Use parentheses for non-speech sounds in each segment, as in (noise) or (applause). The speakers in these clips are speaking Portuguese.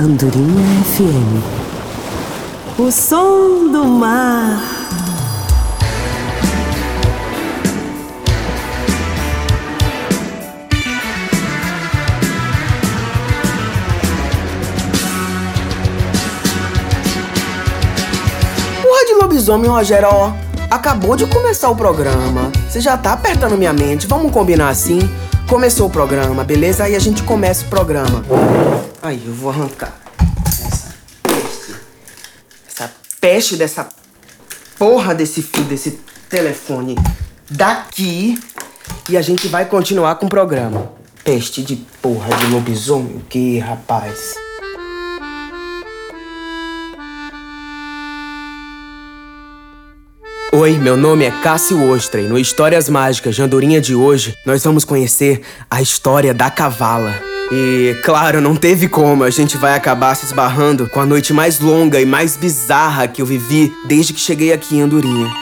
Andorinha FM. O som do mar. Porra de lobisomem, Rogério. Acabou de começar o programa. Você já tá apertando minha mente. Vamos combinar assim? Começou o programa, beleza? Aí a gente começa o programa. Aí, eu vou arrancar essa peste. Essa peste dessa porra desse fio, desse telefone daqui. E a gente vai continuar com o programa. Peste de porra de lobisomem, o que, rapaz? Oi, meu nome é Cássio Ostra e no Histórias Mágicas de Andorinha de hoje nós vamos conhecer a história da cavala. E, claro, não teve como, a gente vai acabar se esbarrando com a noite mais longa e mais bizarra que eu vivi desde que cheguei aqui em Andorinha.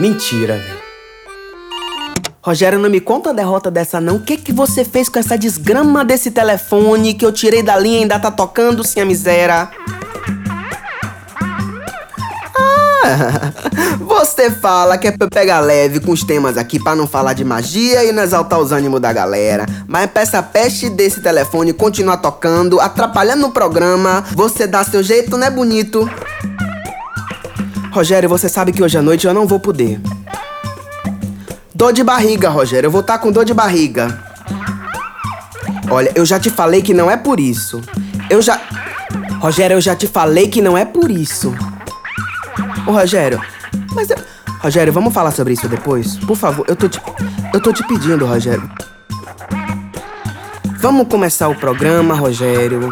Mentira, velho. Rogério, não me conta a derrota dessa não. O que que você fez com essa desgrama desse telefone que eu tirei da linha e ainda tá tocando, sem a miséria? (laughs) Você fala que é pra eu pegar leve com os temas aqui pra não falar de magia e não exaltar os ânimos da galera. Mas pra essa peste desse telefone continuar tocando, atrapalhando o programa, você dá seu jeito, né, bonito? Rogério, você sabe que hoje à noite eu não vou poder. Dor de barriga, Rogério, eu vou estar com dor de barriga. Olha, eu já te falei que não é por isso. Eu já. Rogério, eu já te falei que não é por isso. Ô, Rogério, mas eu... Rogério, vamos falar sobre isso depois? Por favor, eu tô te... Eu tô te pedindo, Rogério. Vamos começar o programa, Rogério.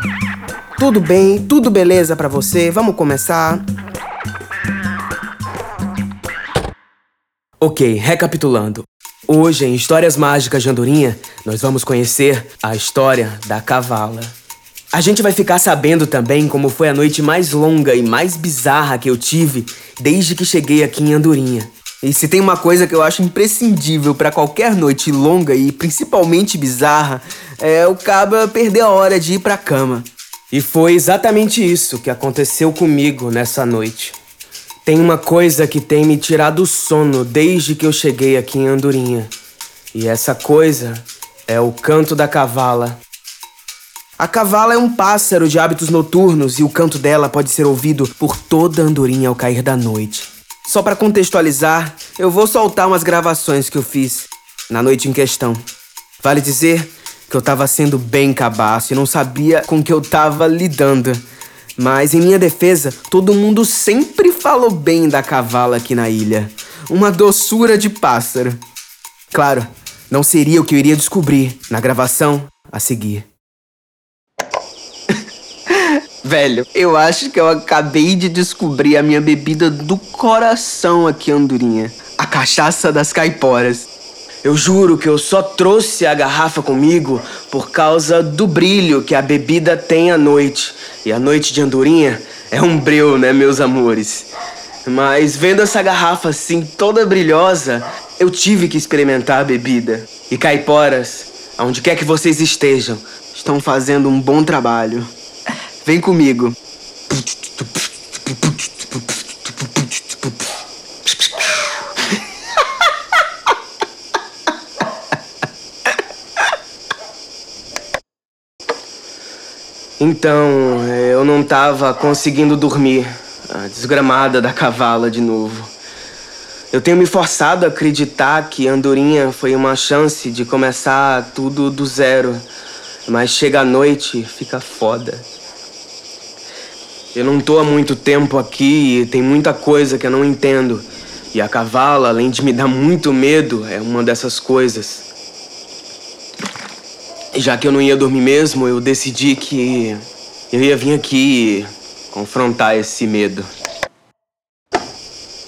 Tudo bem? Tudo beleza pra você? Vamos começar? Ok, recapitulando. Hoje, em Histórias Mágicas de Andorinha, nós vamos conhecer a história da cavala. A gente vai ficar sabendo também como foi a noite mais longa e mais bizarra que eu tive desde que cheguei aqui em Andorinha. E se tem uma coisa que eu acho imprescindível para qualquer noite longa e principalmente bizarra, é o caba perder a hora de ir pra cama. E foi exatamente isso que aconteceu comigo nessa noite. Tem uma coisa que tem me tirado o sono desde que eu cheguei aqui em Andorinha. E essa coisa é o canto da cavala. A cavala é um pássaro de hábitos noturnos e o canto dela pode ser ouvido por toda Andorinha ao cair da noite. Só para contextualizar, eu vou soltar umas gravações que eu fiz na noite em questão. Vale dizer que eu tava sendo bem cabaço e não sabia com que eu tava lidando. Mas em minha defesa, todo mundo sempre falou bem da cavala aqui na ilha. Uma doçura de pássaro. Claro, não seria o que eu iria descobrir na gravação a seguir. Velho, eu acho que eu acabei de descobrir a minha bebida do coração aqui, Andorinha. A cachaça das caiporas. Eu juro que eu só trouxe a garrafa comigo por causa do brilho que a bebida tem à noite. E a noite de Andorinha é um breu, né, meus amores? Mas vendo essa garrafa assim, toda brilhosa, eu tive que experimentar a bebida. E caiporas, aonde quer que vocês estejam, estão fazendo um bom trabalho. Vem comigo. Então, eu não tava conseguindo dormir. A desgramada da cavala de novo. Eu tenho me forçado a acreditar que Andorinha foi uma chance de começar tudo do zero. Mas chega a noite, fica foda. Eu não tô há muito tempo aqui e tem muita coisa que eu não entendo. E a cavala, além de me dar muito medo, é uma dessas coisas. E já que eu não ia dormir mesmo, eu decidi que eu ia vir aqui confrontar esse medo.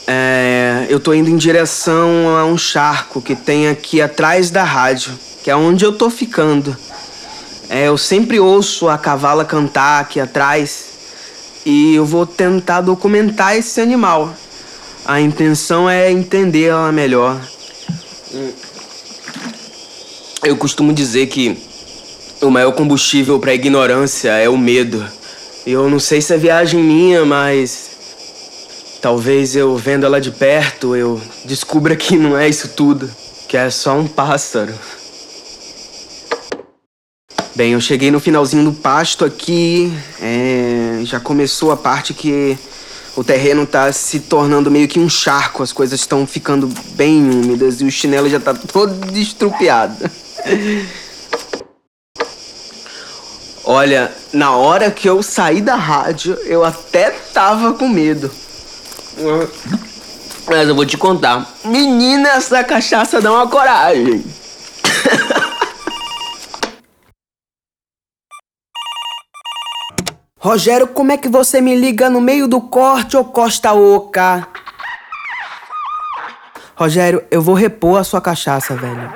É, eu tô indo em direção a um charco que tem aqui atrás da rádio, que é onde eu tô ficando. É, eu sempre ouço a cavala cantar aqui atrás e eu vou tentar documentar esse animal. A intenção é entender ela melhor. Eu costumo dizer que O maior combustível pra ignorância é o medo. Eu não sei se é viagem minha, mas. Talvez eu vendo ela de perto, eu descubra que não é isso tudo. Que é só um pássaro. Bem, eu cheguei no finalzinho do pasto aqui. É, já começou a parte que o terreno tá se tornando meio que um charco. As coisas estão ficando bem úmidas e o chinelo já tá todo (laughs) destrupiado. Olha, na hora que eu saí da rádio, eu até tava com medo. Mas eu vou te contar. Menina, essa cachaça dá uma coragem. (laughs) Rogério, como é que você me liga no meio do corte ou costa oca? Rogério, eu vou repor a sua cachaça, velho.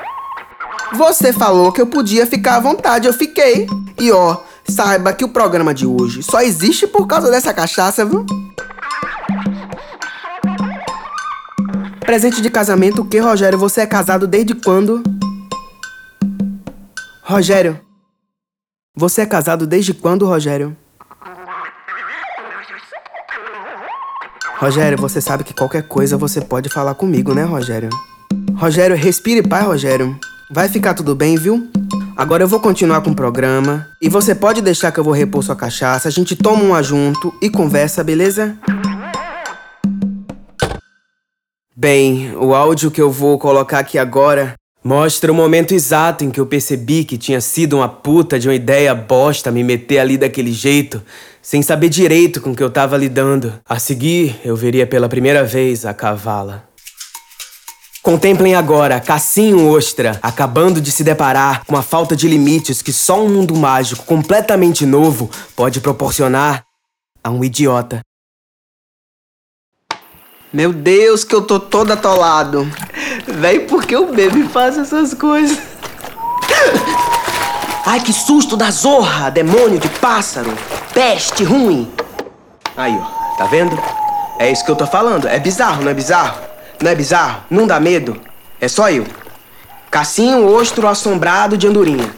Você falou que eu podia ficar à vontade, eu fiquei. E ó, saiba que o programa de hoje só existe por causa dessa cachaça, viu? Presente de casamento, o que, Rogério? Você é casado desde quando? Rogério, você é casado desde quando, Rogério? Rogério, você sabe que qualquer coisa você pode falar comigo, né, Rogério? Rogério, respire pai, Rogério. Vai ficar tudo bem, viu? Agora eu vou continuar com o programa. E você pode deixar que eu vou repor sua cachaça. A gente toma uma junto e conversa, beleza? Bem, o áudio que eu vou colocar aqui agora mostra o momento exato em que eu percebi que tinha sido uma puta de uma ideia bosta me meter ali daquele jeito sem saber direito com que eu tava lidando. A seguir, eu veria pela primeira vez a cavala. Contemplem agora Cassinho Ostra acabando de se deparar com a falta de limites que só um mundo mágico completamente novo pode proporcionar a um idiota. Meu Deus, que eu tô todo atolado. Véi, por que o bebê faz essas coisas? Ai, que susto da zorra! Demônio de pássaro! Peste ruim! Aí, ó, tá vendo? É isso que eu tô falando. É bizarro, não é bizarro? Não é bizarro? Não dá medo? É só eu. Cassinho ostro assombrado de andorinha.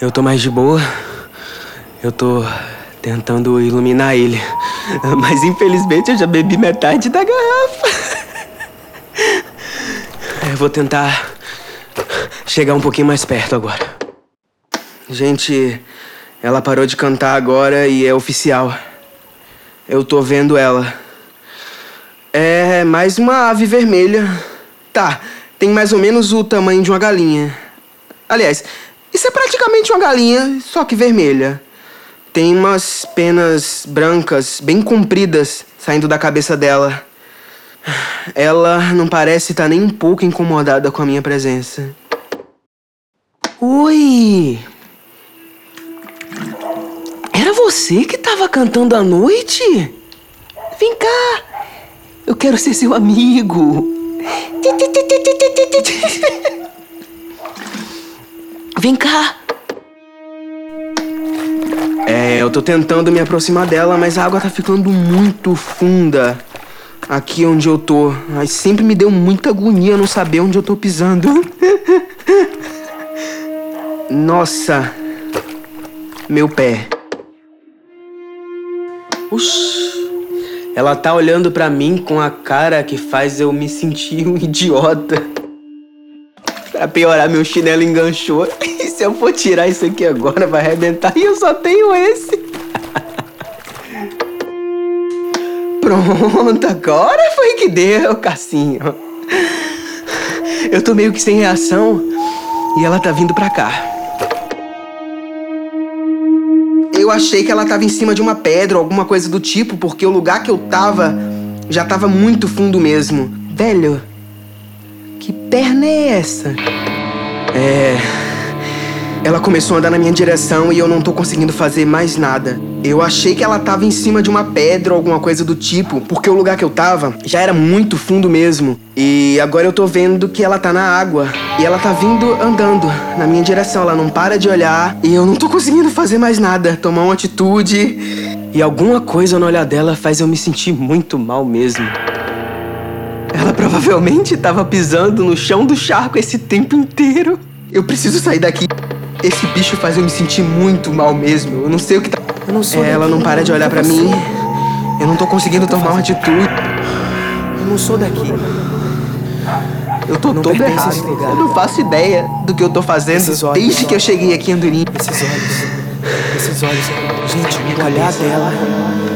Eu tô mais de boa. Eu tô tentando iluminar ele. Mas infelizmente eu já bebi metade da garrafa. (laughs) Eu vou tentar chegar um pouquinho mais perto agora. Gente, ela parou de cantar agora e é oficial. Eu tô vendo ela. É mais uma ave vermelha. Tá, tem mais ou menos o tamanho de uma galinha. Aliás, isso é praticamente uma galinha, só que vermelha. Tem umas penas brancas, bem compridas, saindo da cabeça dela. Ela não parece estar tá nem um pouco incomodada com a minha presença. Oi! Era você que estava cantando à noite? Vem cá! Eu quero ser seu amigo! (laughs) Vem cá! É, eu tô tentando me aproximar dela, mas a água tá ficando muito funda aqui onde eu tô. Mas sempre me deu muita agonia não saber onde eu tô pisando. (laughs) Nossa, meu pé. Oxi, ela tá olhando para mim com a cara que faz eu me sentir um idiota. Pra piorar, meu chinelo enganchou. (laughs) E se eu for tirar isso aqui agora, vai arrebentar. E eu só tenho esse. (laughs) Pronto, agora foi que deu, Cassinho. Eu tô meio que sem reação e ela tá vindo pra cá. Eu achei que ela tava em cima de uma pedra ou alguma coisa do tipo, porque o lugar que eu tava já tava muito fundo mesmo. Velho, que perna é essa? É. Ela começou a andar na minha direção e eu não tô conseguindo fazer mais nada. Eu achei que ela tava em cima de uma pedra ou alguma coisa do tipo, porque o lugar que eu tava já era muito fundo mesmo. E agora eu tô vendo que ela tá na água. E ela tá vindo andando na minha direção. Ela não para de olhar. E eu não tô conseguindo fazer mais nada. Tomar uma atitude. E alguma coisa no olhar dela faz eu me sentir muito mal mesmo. Ela provavelmente estava pisando no chão do charco esse tempo inteiro. Eu preciso sair daqui. Esse bicho faz eu me sentir muito mal mesmo. Eu não sei o que tá. Eu não sou. É, ela não para de olhar para mim. Eu não tô conseguindo tomar uma atitude. Eu não sou daqui. Eu tô não todo errado. Eu não faço ideia do que eu tô fazendo desde que eu cheguei aqui em Andorinha. Esses olhos. Esses olhos. Gente, o olhar dela.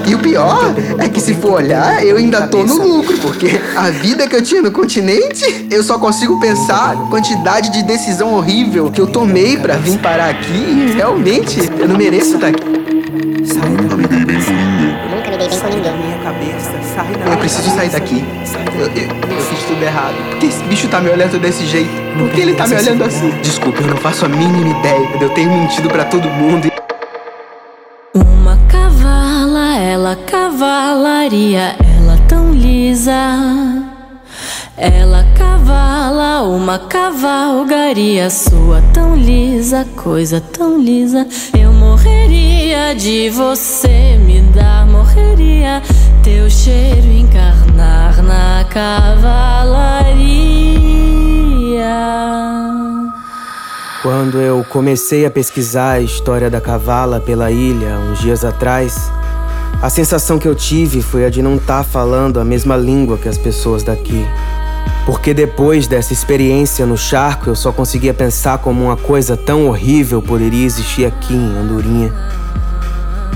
E o pior é que se for olhar, eu ainda tô no lucro, porque a vida que eu tinha no continente, eu só consigo pensar quantidade de decisão horrível que eu tomei para vir parar aqui e realmente eu não mereço estar aqui. Sai da minha cabeça. Nunca me dei bem com ninguém. minha cabeça. Sai da Eu preciso sair daqui. Eu, eu, eu fiz tudo errado. Por que esse bicho tá me olhando desse jeito? Por que ele tá me olhando assim? Desculpa, eu não faço a mínima ideia. Eu tenho mentido para todo mundo. Uma cavala, ela cavalaria, ela tão lisa. Ela cavala uma cavalgaria sua tão lisa, coisa tão lisa. Eu morreria de você me dar, morreria teu cheiro encarnar na cavalaria. Quando eu comecei a pesquisar a história da cavala pela ilha uns dias atrás, a sensação que eu tive foi a de não estar falando a mesma língua que as pessoas daqui. Porque depois dessa experiência no charco, eu só conseguia pensar como uma coisa tão horrível poderia existir aqui em Andorinha.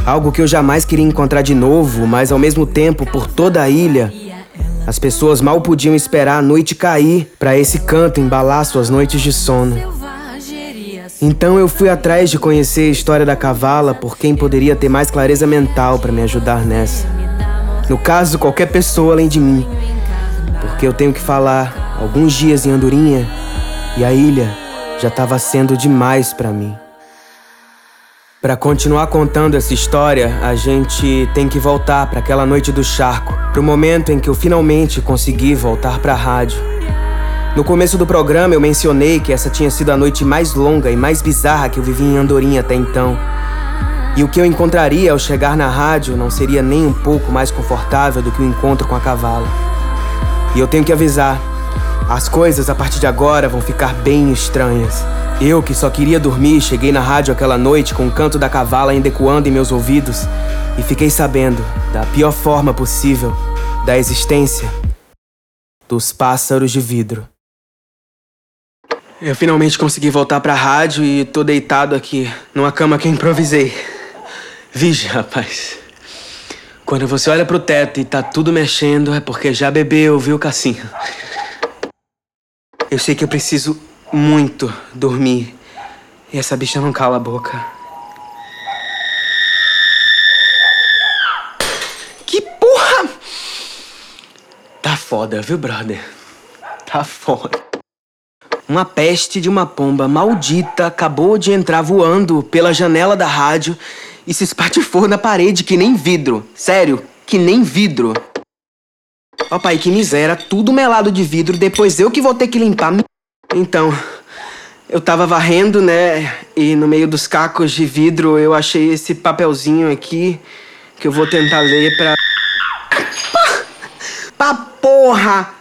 Algo que eu jamais queria encontrar de novo, mas ao mesmo tempo, por toda a ilha, as pessoas mal podiam esperar a noite cair para esse canto embalar suas noites de sono. Então eu fui atrás de conhecer a história da cavala por quem poderia ter mais clareza mental para me ajudar nessa. No caso, qualquer pessoa além de mim. Porque eu tenho que falar alguns dias em Andorinha e a ilha já estava sendo demais para mim. Para continuar contando essa história, a gente tem que voltar para aquela noite do charco, pro momento em que eu finalmente consegui voltar para a rádio. No começo do programa eu mencionei que essa tinha sido a noite mais longa e mais bizarra que eu vivi em Andorinha até então. E o que eu encontraria ao chegar na rádio não seria nem um pouco mais confortável do que o encontro com a cavala. E eu tenho que avisar: as coisas a partir de agora vão ficar bem estranhas. Eu, que só queria dormir, cheguei na rádio aquela noite com o canto da cavala ainda ecoando em meus ouvidos e fiquei sabendo, da pior forma possível, da existência dos pássaros de vidro. Eu finalmente consegui voltar pra rádio e tô deitado aqui, numa cama que improvisei. Vige, rapaz. Quando você olha pro teto e tá tudo mexendo, é porque já bebeu, viu, Cassinho? Eu sei que eu preciso muito dormir. E essa bicha não cala a boca. Que porra! Tá foda, viu, brother? Tá foda. Uma peste de uma pomba maldita acabou de entrar voando pela janela da rádio e se espatifou na parede que nem vidro. Sério, que nem vidro. Ó pai, que miséria, tudo melado de vidro, depois eu que vou ter que limpar. Então, eu tava varrendo, né? E no meio dos cacos de vidro eu achei esse papelzinho aqui que eu vou tentar ler pra. Pá porra!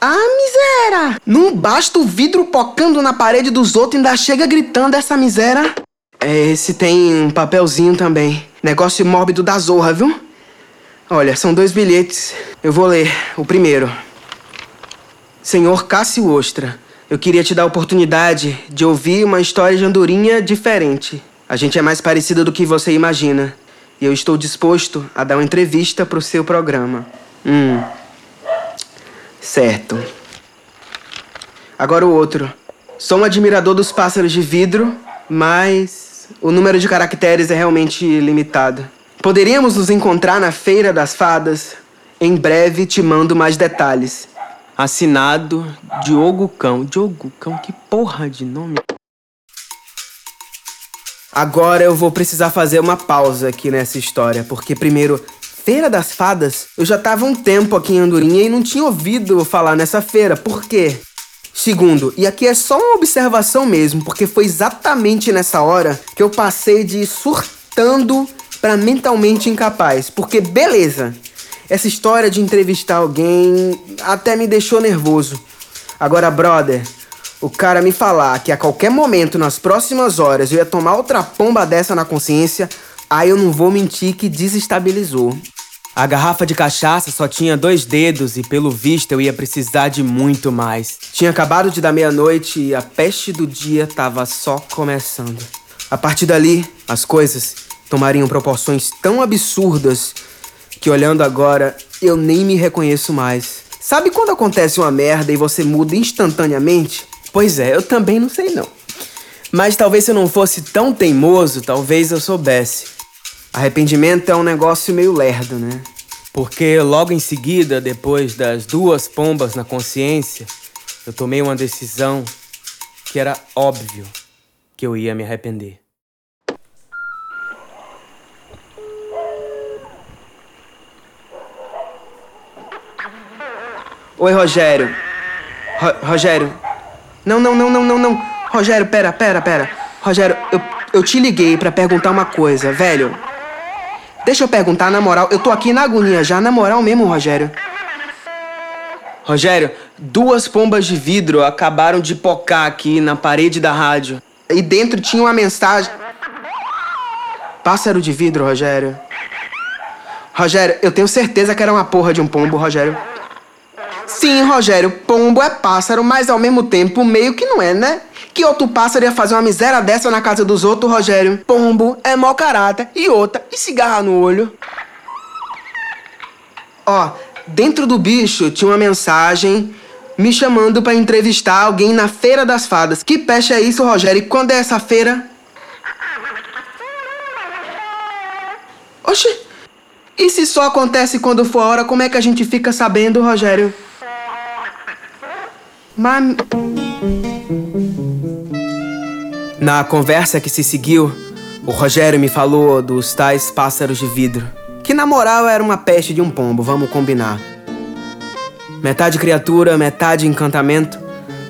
Ah, miséria! Não basta o vidro pocando na parede dos outros, ainda chega gritando essa miséria. É, esse tem um papelzinho também. Negócio mórbido da zorra, viu? Olha, são dois bilhetes. Eu vou ler o primeiro. Senhor Cássio Ostra, eu queria te dar a oportunidade de ouvir uma história de andorinha diferente. A gente é mais parecida do que você imagina. E eu estou disposto a dar uma entrevista pro seu programa. Hum. Certo. Agora o outro. Sou um admirador dos pássaros de vidro, mas o número de caracteres é realmente limitado. Poderíamos nos encontrar na Feira das Fadas? Em breve te mando mais detalhes. Assinado Diogo Cão. Diogo Cão, que porra de nome. Agora eu vou precisar fazer uma pausa aqui nessa história, porque primeiro, Feira das Fadas, eu já tava um tempo aqui em Andorinha e não tinha ouvido falar nessa feira. Por quê? Segundo, e aqui é só uma observação mesmo, porque foi exatamente nessa hora que eu passei de surtando para mentalmente incapaz. Porque beleza, essa história de entrevistar alguém até me deixou nervoso. Agora, brother, o cara me falar que a qualquer momento, nas próximas horas, eu ia tomar outra pomba dessa na consciência, aí eu não vou mentir que desestabilizou. A garrafa de cachaça só tinha dois dedos e, pelo visto, eu ia precisar de muito mais. Tinha acabado de dar meia-noite e a peste do dia tava só começando. A partir dali, as coisas tomariam proporções tão absurdas que, olhando agora, eu nem me reconheço mais. Sabe quando acontece uma merda e você muda instantaneamente? Pois é, eu também não sei não. Mas talvez se eu não fosse tão teimoso, talvez eu soubesse. Arrependimento é um negócio meio lerdo, né? Porque logo em seguida, depois das duas pombas na consciência, eu tomei uma decisão que era óbvio que eu ia me arrepender. Oi, Rogério. Ro Rogério. Não, não, não, não, não, não. Rogério, pera, pera, pera. Rogério, eu, eu te liguei para perguntar uma coisa, velho. Deixa eu perguntar, na moral, eu tô aqui na agonia já, na moral mesmo, Rogério. Rogério, duas pombas de vidro acabaram de pocar aqui na parede da rádio. E dentro tinha uma mensagem. Pássaro de vidro, Rogério. Rogério, eu tenho certeza que era uma porra de um pombo, Rogério. Sim, Rogério, pombo é pássaro, mas ao mesmo tempo meio que não é, né? Que outro pássaro ia fazer uma miséria dessa na casa dos outros, Rogério? Pombo é mau caráter e outra, e cigarra no olho. Ó, dentro do bicho tinha uma mensagem me chamando para entrevistar alguém na Feira das Fadas. Que peste é isso, Rogério? E quando é essa feira? Oxi, e se só acontece quando for a hora, como é que a gente fica sabendo, Rogério? Mas... Na conversa que se seguiu, o Rogério me falou dos tais pássaros de vidro. Que na moral era uma peste de um pombo, vamos combinar. Metade criatura, metade encantamento.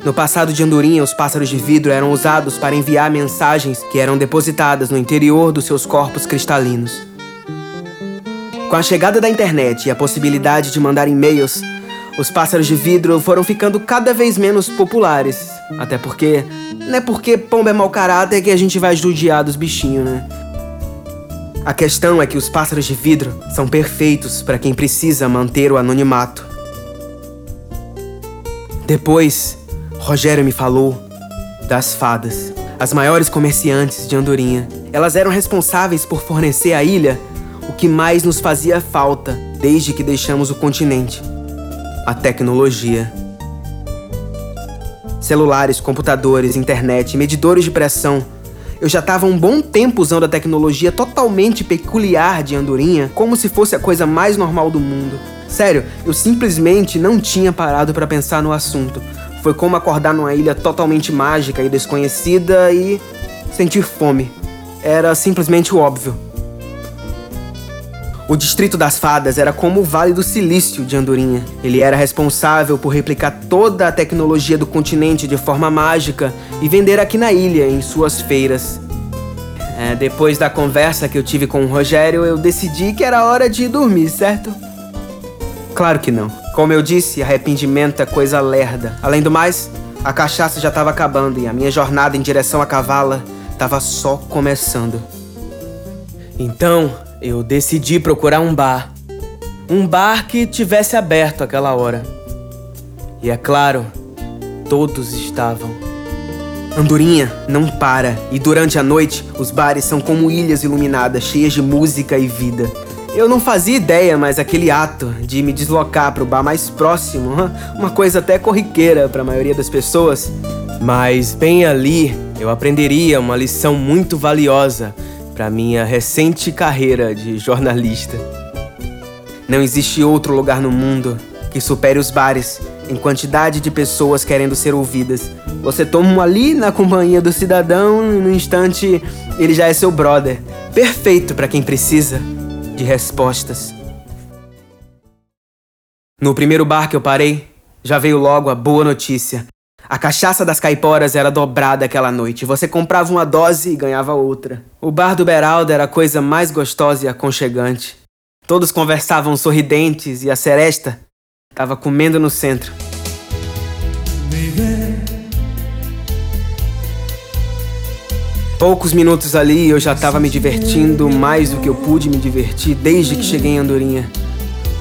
No passado de Andorinha, os pássaros de vidro eram usados para enviar mensagens que eram depositadas no interior dos seus corpos cristalinos. Com a chegada da internet e a possibilidade de mandar e-mails, os pássaros de vidro foram ficando cada vez menos populares. Até porque não é porque pomba é mau caráter que a gente vai judiar dos bichinhos, né? A questão é que os pássaros de vidro são perfeitos para quem precisa manter o anonimato. Depois, Rogério me falou das fadas, as maiores comerciantes de Andorinha. Elas eram responsáveis por fornecer à ilha o que mais nos fazia falta desde que deixamos o continente: a tecnologia. Celulares, computadores, internet, medidores de pressão. Eu já estava um bom tempo usando a tecnologia totalmente peculiar de Andorinha como se fosse a coisa mais normal do mundo. Sério, eu simplesmente não tinha parado para pensar no assunto. Foi como acordar numa ilha totalmente mágica e desconhecida e sentir fome. Era simplesmente o óbvio. O Distrito das Fadas era como o Vale do Silício de Andorinha. Ele era responsável por replicar toda a tecnologia do continente de forma mágica e vender aqui na ilha, em suas feiras. É, depois da conversa que eu tive com o Rogério, eu decidi que era hora de dormir, certo? Claro que não. Como eu disse, arrependimento é coisa lerda. Além do mais, a cachaça já estava acabando e a minha jornada em direção à cavala estava só começando. Então, eu decidi procurar um bar. Um bar que tivesse aberto aquela hora. E é claro, todos estavam. Andorinha não para, e durante a noite os bares são como ilhas iluminadas, cheias de música e vida. Eu não fazia ideia, mas aquele ato de me deslocar para o bar mais próximo, uma coisa até corriqueira para a maioria das pessoas, mas bem ali eu aprenderia uma lição muito valiosa para minha recente carreira de jornalista. Não existe outro lugar no mundo que supere os bares em quantidade de pessoas querendo ser ouvidas. Você toma um ali na companhia do cidadão e no instante ele já é seu brother. Perfeito para quem precisa de respostas. No primeiro bar que eu parei, já veio logo a boa notícia. A cachaça das caiporas era dobrada aquela noite. Você comprava uma dose e ganhava outra. O bar do Beraldo era a coisa mais gostosa e aconchegante. Todos conversavam sorridentes e a seresta estava comendo no centro. Poucos minutos ali eu já estava me divertindo mais do que eu pude me divertir desde que cheguei em Andorinha.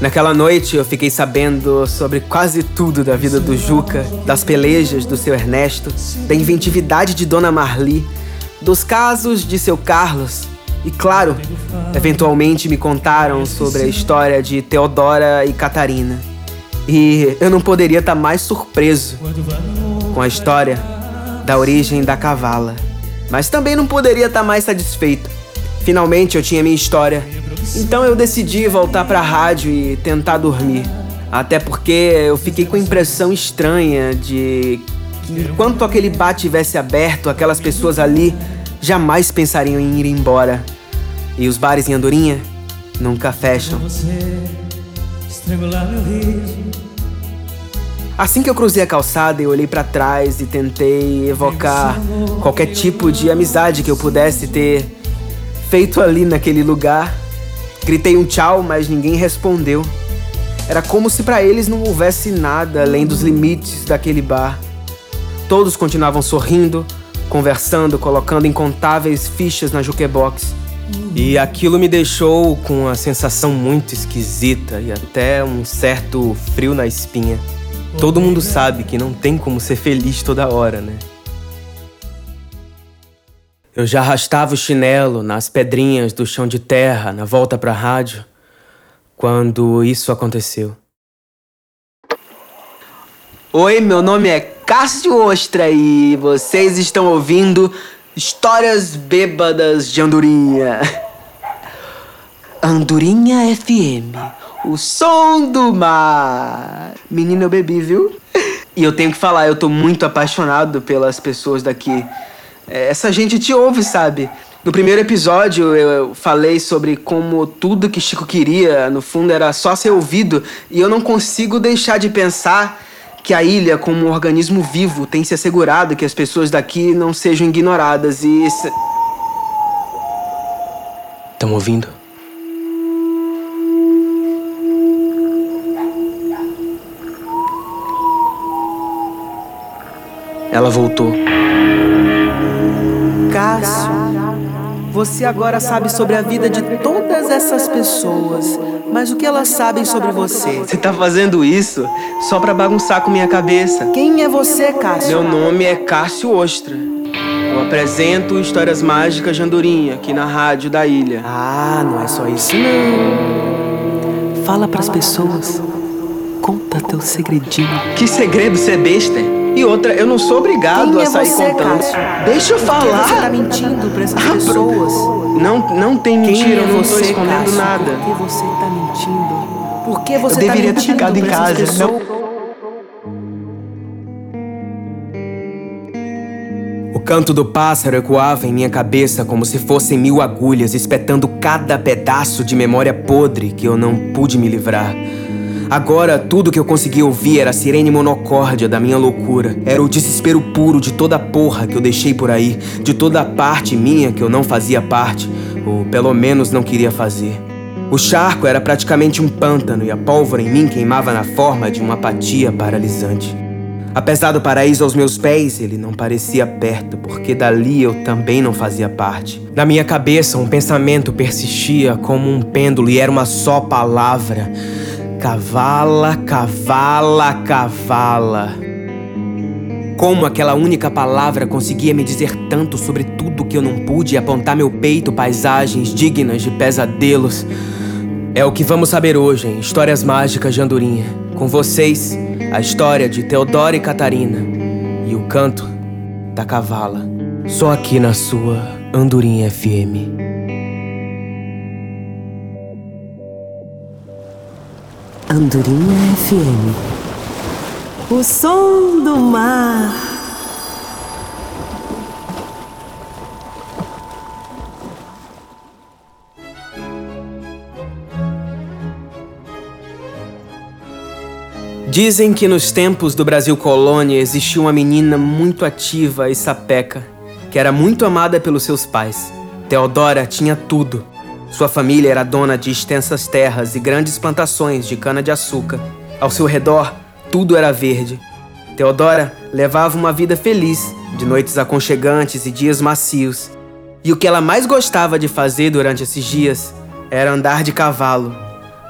Naquela noite eu fiquei sabendo sobre quase tudo da vida do Juca, das pelejas do seu Ernesto, da inventividade de Dona Marli, dos casos de seu Carlos e, claro, eventualmente me contaram sobre a história de Teodora e Catarina. E eu não poderia estar mais surpreso com a história da origem da cavala. Mas também não poderia estar mais satisfeito. Finalmente eu tinha minha história. Então eu decidi voltar para a rádio e tentar dormir. Até porque eu fiquei com a impressão estranha de que enquanto aquele bar tivesse aberto, aquelas pessoas ali jamais pensariam em ir embora. E os bares em Andorinha nunca fecham. Assim que eu cruzei a calçada, eu olhei para trás e tentei evocar qualquer tipo de amizade que eu pudesse ter feito ali naquele lugar. Gritei um tchau, mas ninguém respondeu. Era como se para eles não houvesse nada além dos limites daquele bar. Todos continuavam sorrindo, conversando, colocando incontáveis fichas na jukebox. E aquilo me deixou com uma sensação muito esquisita e até um certo frio na espinha. Todo mundo sabe que não tem como ser feliz toda hora, né? Eu já arrastava o chinelo nas pedrinhas do chão de terra na volta para a rádio quando isso aconteceu. Oi, meu nome é Cássio Ostra e vocês estão ouvindo Histórias Bêbadas de Andorinha. Andorinha FM o som do mar. Menino, eu bebi, viu? E eu tenho que falar, eu tô muito apaixonado pelas pessoas daqui. É, essa gente te ouve, sabe? No primeiro episódio eu falei sobre como tudo que Chico queria, no fundo, era só ser ouvido, e eu não consigo deixar de pensar que a ilha, como um organismo vivo, tem se assegurado que as pessoas daqui não sejam ignoradas e. Estão ouvindo? Ela voltou. Cássio, você agora sabe sobre a vida de todas essas pessoas, mas o que elas sabem sobre você? Você tá fazendo isso só pra bagunçar com minha cabeça. Quem é você, Cássio? Meu nome é Cássio Ostra. Eu apresento Histórias Mágicas de Andorinha, aqui na rádio da ilha. Ah, não é só isso não. Fala pras pessoas. Conta teu segredinho. Que segredo, você é besta? E outra, eu não sou obrigado Quem a é sair você, contando. Cássio? Deixa eu falar. você tá mentindo pra essas Ah, pessoas? Não, não tem mentira, é eu não tô você, escondendo Cássio? nada. Por que você tá mentindo? Por que você deveria ter tá mentindo ficado em casa, não- pessoas? O canto do pássaro ecoava em minha cabeça como se fossem mil agulhas espetando cada pedaço de memória podre que eu não pude me livrar. Agora, tudo que eu conseguia ouvir era a sirene monocórdia da minha loucura. Era o desespero puro de toda a porra que eu deixei por aí, de toda a parte minha que eu não fazia parte, ou pelo menos não queria fazer. O charco era praticamente um pântano e a pólvora em mim queimava na forma de uma apatia paralisante. Apesar do paraíso aos meus pés, ele não parecia perto, porque dali eu também não fazia parte. Na minha cabeça, um pensamento persistia como um pêndulo e era uma só palavra: cavala, cavala, cavala. Como aquela única palavra conseguia me dizer tanto sobre tudo que eu não pude e apontar meu peito paisagens dignas de pesadelos? É o que vamos saber hoje em Histórias Mágicas de Andorinha. Com vocês, a história de Teodora e Catarina e o canto da cavala. Só aqui na sua Andorinha FM. Andorinha FM. O som do mar. Dizem que nos tempos do Brasil colônia existia uma menina muito ativa e sapeca, que era muito amada pelos seus pais. Teodora tinha tudo. Sua família era dona de extensas terras e grandes plantações de cana-de-açúcar. Ao seu redor, tudo era verde. Teodora levava uma vida feliz, de noites aconchegantes e dias macios. E o que ela mais gostava de fazer durante esses dias era andar de cavalo.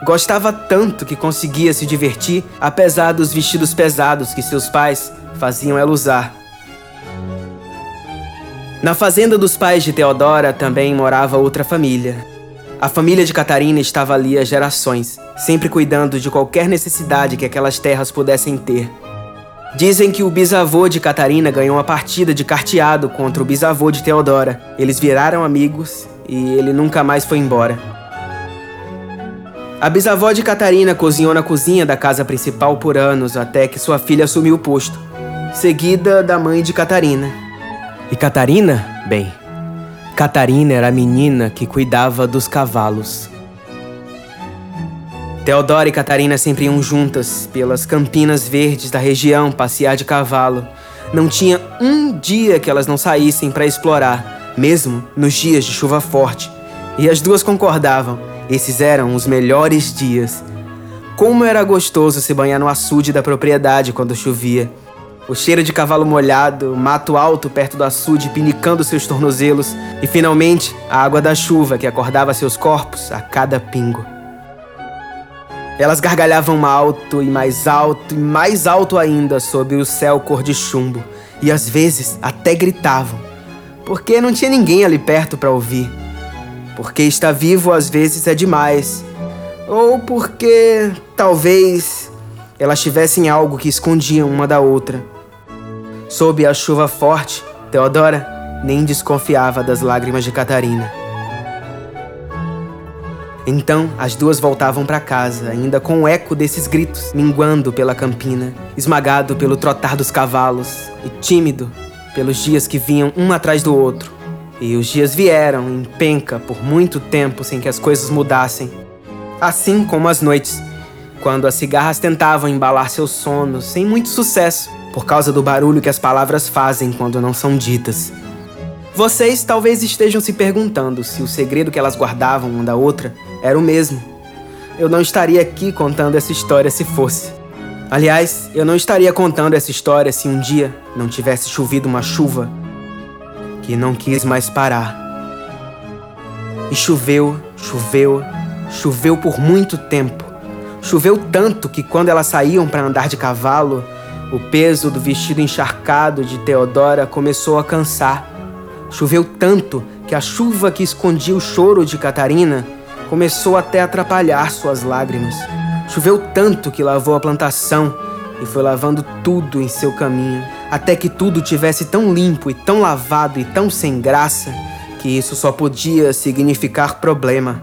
Gostava tanto que conseguia se divertir apesar dos vestidos pesados que seus pais faziam ela usar. Na fazenda dos pais de Teodora também morava outra família. A família de Catarina estava ali há gerações, sempre cuidando de qualquer necessidade que aquelas terras pudessem ter. Dizem que o bisavô de Catarina ganhou uma partida de carteado contra o bisavô de Teodora. Eles viraram amigos e ele nunca mais foi embora. A bisavó de Catarina cozinhou na cozinha da casa principal por anos até que sua filha assumiu o posto, seguida da mãe de Catarina. E Catarina, bem, Catarina era a menina que cuidava dos cavalos. Teodora e Catarina sempre iam juntas pelas campinas verdes da região passear de cavalo. Não tinha um dia que elas não saíssem para explorar, mesmo nos dias de chuva forte. E as duas concordavam, esses eram os melhores dias. Como era gostoso se banhar no açude da propriedade quando chovia. O cheiro de cavalo molhado, mato alto perto do açude pinicando seus tornozelos e finalmente a água da chuva que acordava seus corpos a cada pingo. Elas gargalhavam alto e mais alto e mais alto ainda sob o céu cor de chumbo e às vezes até gritavam, porque não tinha ninguém ali perto para ouvir. Porque estar vivo às vezes é demais, ou porque talvez elas tivessem algo que escondiam uma da outra. Sob a chuva forte, Teodora nem desconfiava das lágrimas de Catarina. Então as duas voltavam para casa, ainda com o eco desses gritos, minguando pela campina, esmagado pelo trotar dos cavalos e tímido pelos dias que vinham um atrás do outro. E os dias vieram em penca por muito tempo sem que as coisas mudassem. Assim como as noites, quando as cigarras tentavam embalar seu sono sem muito sucesso por causa do barulho que as palavras fazem quando não são ditas. Vocês talvez estejam se perguntando se o segredo que elas guardavam uma da outra era o mesmo. Eu não estaria aqui contando essa história se fosse. Aliás, eu não estaria contando essa história se um dia não tivesse chovido uma chuva que não quis mais parar. E choveu, choveu, choveu por muito tempo. Choveu tanto que quando elas saíam para andar de cavalo, o peso do vestido encharcado de Teodora começou a cansar. Choveu tanto que a chuva que escondia o choro de Catarina começou até a atrapalhar suas lágrimas. Choveu tanto que lavou a plantação e foi lavando tudo em seu caminho, até que tudo tivesse tão limpo e tão lavado e tão sem graça que isso só podia significar problema.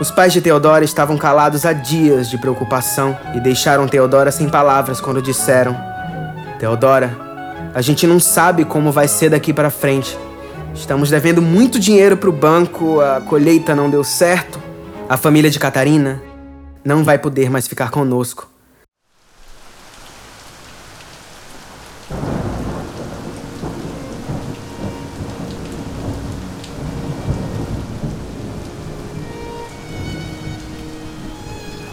Os pais de Teodora estavam calados há dias de preocupação e deixaram Teodora sem palavras quando disseram: Teodora, a gente não sabe como vai ser daqui para frente. Estamos devendo muito dinheiro para o banco, a colheita não deu certo. A família de Catarina não vai poder mais ficar conosco.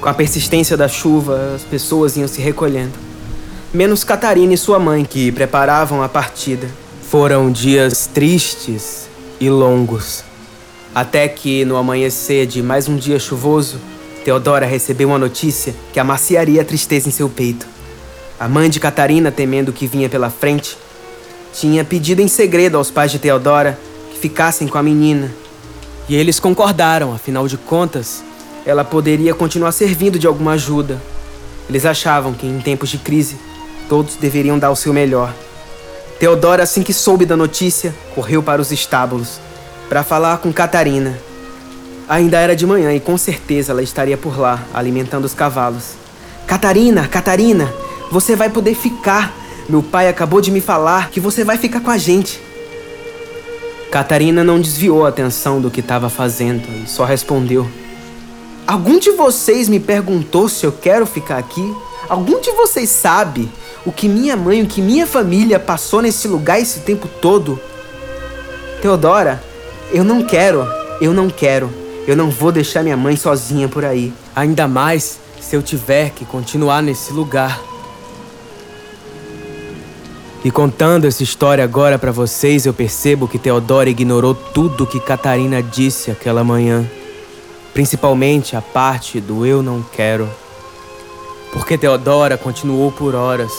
Com a persistência da chuva, as pessoas iam se recolhendo menos Catarina e sua mãe, que preparavam a partida. Foram dias tristes e longos. Até que, no amanhecer de mais um dia chuvoso, Teodora recebeu uma notícia que amaciaria a tristeza em seu peito. A mãe de Catarina, temendo o que vinha pela frente, tinha pedido em segredo aos pais de Teodora que ficassem com a menina. E eles concordaram, afinal de contas, ela poderia continuar servindo de alguma ajuda. Eles achavam que, em tempos de crise, Todos deveriam dar o seu melhor. Teodora, assim que soube da notícia, correu para os estábulos para falar com Catarina. Ainda era de manhã e com certeza ela estaria por lá, alimentando os cavalos. Catarina, Catarina, você vai poder ficar. Meu pai acabou de me falar que você vai ficar com a gente. Catarina não desviou a atenção do que estava fazendo e só respondeu: Algum de vocês me perguntou se eu quero ficar aqui? Algum de vocês sabe o que minha mãe, o que minha família passou nesse lugar esse tempo todo? Teodora, eu não quero, eu não quero. Eu não vou deixar minha mãe sozinha por aí. Ainda mais se eu tiver que continuar nesse lugar. E contando essa história agora para vocês, eu percebo que Teodora ignorou tudo que Catarina disse aquela manhã. Principalmente a parte do eu não quero. Porque Teodora continuou por horas,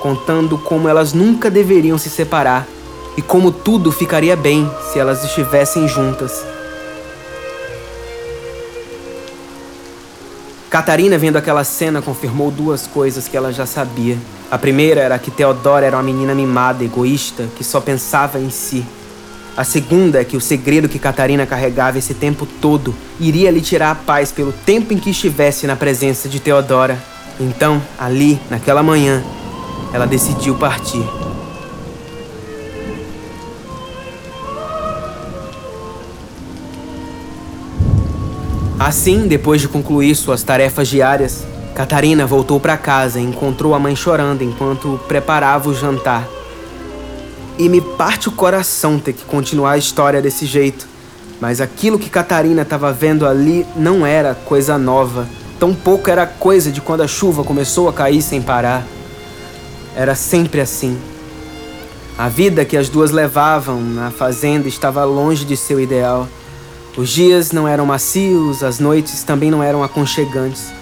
contando como elas nunca deveriam se separar e como tudo ficaria bem se elas estivessem juntas. Catarina, vendo aquela cena, confirmou duas coisas que ela já sabia. A primeira era que Teodora era uma menina mimada, egoísta, que só pensava em si. A segunda é que o segredo que Catarina carregava esse tempo todo iria lhe tirar a paz pelo tempo em que estivesse na presença de Teodora. Então, ali, naquela manhã, ela decidiu partir. Assim, depois de concluir suas tarefas diárias, Catarina voltou para casa e encontrou a mãe chorando enquanto preparava o jantar. E me parte o coração ter que continuar a história desse jeito, mas aquilo que Catarina estava vendo ali não era coisa nova, tampouco era coisa de quando a chuva começou a cair sem parar. Era sempre assim. A vida que as duas levavam na fazenda estava longe de seu ideal. Os dias não eram macios, as noites também não eram aconchegantes.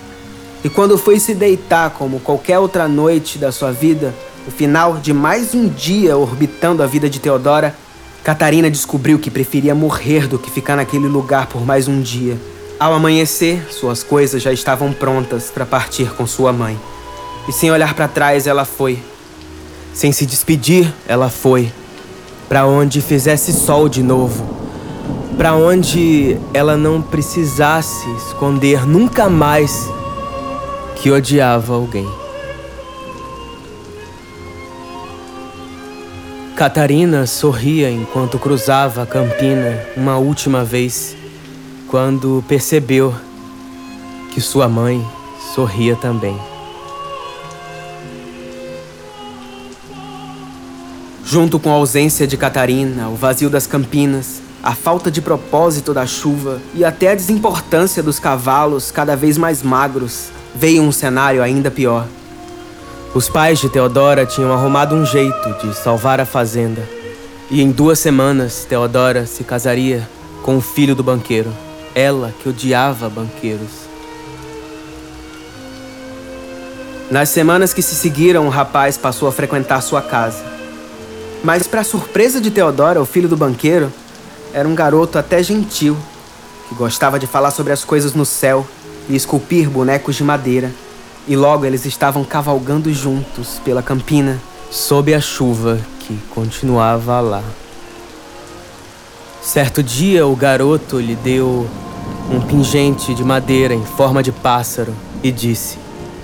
E quando foi se deitar, como qualquer outra noite da sua vida, o final de mais um dia orbitando a vida de Teodora, Catarina descobriu que preferia morrer do que ficar naquele lugar por mais um dia. Ao amanhecer, suas coisas já estavam prontas para partir com sua mãe. E sem olhar para trás, ela foi. Sem se despedir, ela foi. Para onde fizesse sol de novo para onde ela não precisasse esconder nunca mais que odiava alguém. Catarina sorria enquanto cruzava a campina uma última vez, quando percebeu que sua mãe sorria também. Junto com a ausência de Catarina, o vazio das campinas, a falta de propósito da chuva e até a desimportância dos cavalos cada vez mais magros, veio um cenário ainda pior. Os pais de Teodora tinham arrumado um jeito de salvar a fazenda. E em duas semanas, Teodora se casaria com o filho do banqueiro. Ela que odiava banqueiros. Nas semanas que se seguiram, o rapaz passou a frequentar sua casa. Mas, para surpresa de Teodora, o filho do banqueiro, era um garoto até gentil, que gostava de falar sobre as coisas no céu e esculpir bonecos de madeira. E logo eles estavam cavalgando juntos pela campina, sob a chuva que continuava lá. Certo dia, o garoto lhe deu um pingente de madeira em forma de pássaro e disse: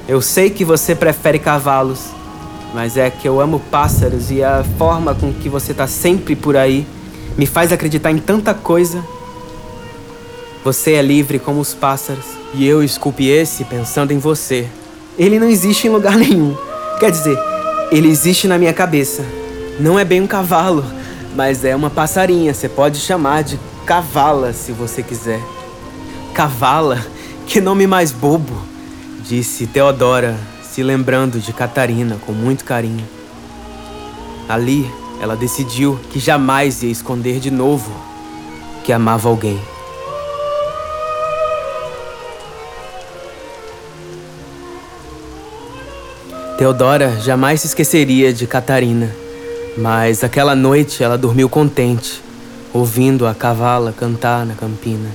Eu sei que você prefere cavalos, mas é que eu amo pássaros e a forma com que você está sempre por aí me faz acreditar em tanta coisa. Você é livre como os pássaros, e eu esculpi esse pensando em você. Ele não existe em lugar nenhum. Quer dizer, ele existe na minha cabeça. Não é bem um cavalo, mas é uma passarinha. Você pode chamar de cavala se você quiser. Cavala? Que nome mais bobo! Disse Teodora, se lembrando de Catarina com muito carinho. Ali, ela decidiu que jamais ia esconder de novo que amava alguém. Teodora jamais se esqueceria de Catarina, mas aquela noite ela dormiu contente, ouvindo a cavala cantar na campina.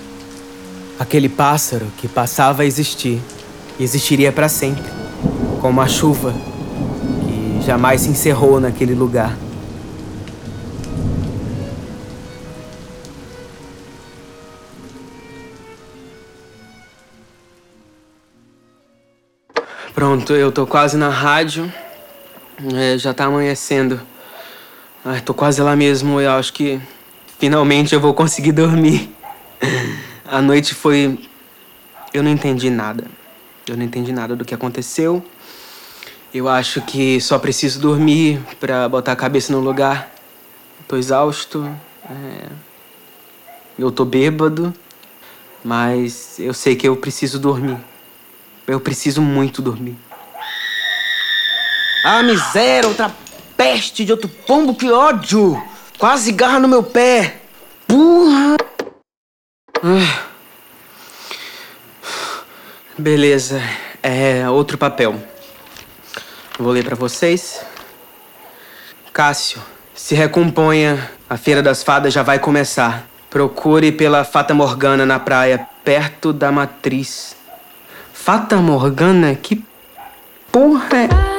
Aquele pássaro que passava a existir existiria para sempre, como a chuva que jamais se encerrou naquele lugar. Pronto, eu tô quase na rádio. É, já tá amanhecendo. Ai, tô quase lá mesmo. Eu acho que finalmente eu vou conseguir (laughs) dormir. A noite foi. Eu não entendi nada. Eu não entendi nada do que aconteceu. Eu acho que só preciso dormir pra botar a cabeça no lugar. Tô exausto. É... Eu tô bêbado. Mas eu sei que eu preciso dormir. Eu preciso muito dormir. Ah, miséria, outra peste de outro pombo, que ódio! Quase garra no meu pé. Porra! Ah. Beleza, é outro papel. Vou ler para vocês. Cássio, se recomponha. A Feira das Fadas já vai começar. Procure pela Fata Morgana na praia, perto da matriz. Fata Morgana? Que porra é?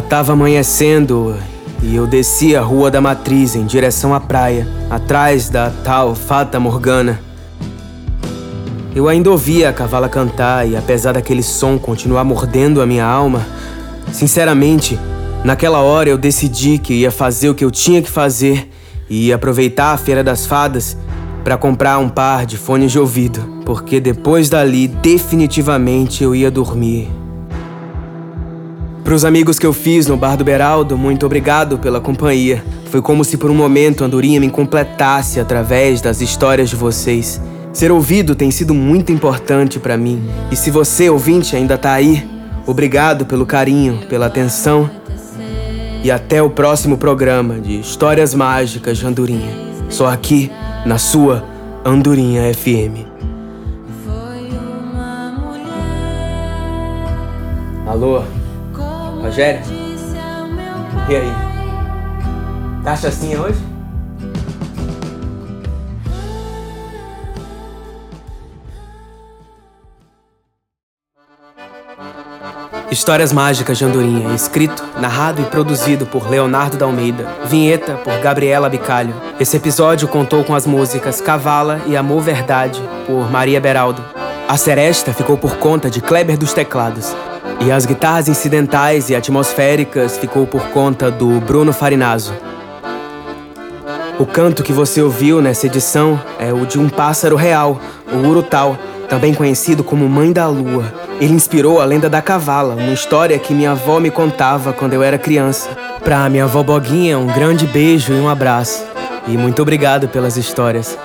Já estava amanhecendo e eu desci a rua da Matriz em direção à praia, atrás da tal Fata Morgana. Eu ainda ouvia a cavala cantar e, apesar daquele som continuar mordendo a minha alma, sinceramente, naquela hora eu decidi que ia fazer o que eu tinha que fazer e ia aproveitar a Feira das Fadas para comprar um par de fones de ouvido, porque depois dali definitivamente eu ia dormir para os amigos que eu fiz no bar do Beraldo, muito obrigado pela companhia. Foi como se por um momento a Andorinha me completasse através das histórias de vocês. Ser ouvido tem sido muito importante para mim. E se você, ouvinte, ainda tá aí, obrigado pelo carinho, pela atenção. E até o próximo programa de Histórias Mágicas de Andorinha. Só aqui, na sua Andorinha FM. Alô? Rogério? E aí? Tá chacinha hoje? Histórias Mágicas de Andorinha, escrito, narrado e produzido por Leonardo da Almeida, vinheta por Gabriela Bicalho. Esse episódio contou com as músicas Cavala e Amor Verdade, por Maria Beraldo. A seresta ficou por conta de Kleber dos Teclados. E as guitarras incidentais e atmosféricas ficou por conta do Bruno Farinazzo. O canto que você ouviu nessa edição é o de um pássaro real, o urutau, também conhecido como Mãe da Lua. Ele inspirou a lenda da cavala, uma história que minha avó me contava quando eu era criança. Pra minha avó Boguinha, um grande beijo e um abraço. E muito obrigado pelas histórias.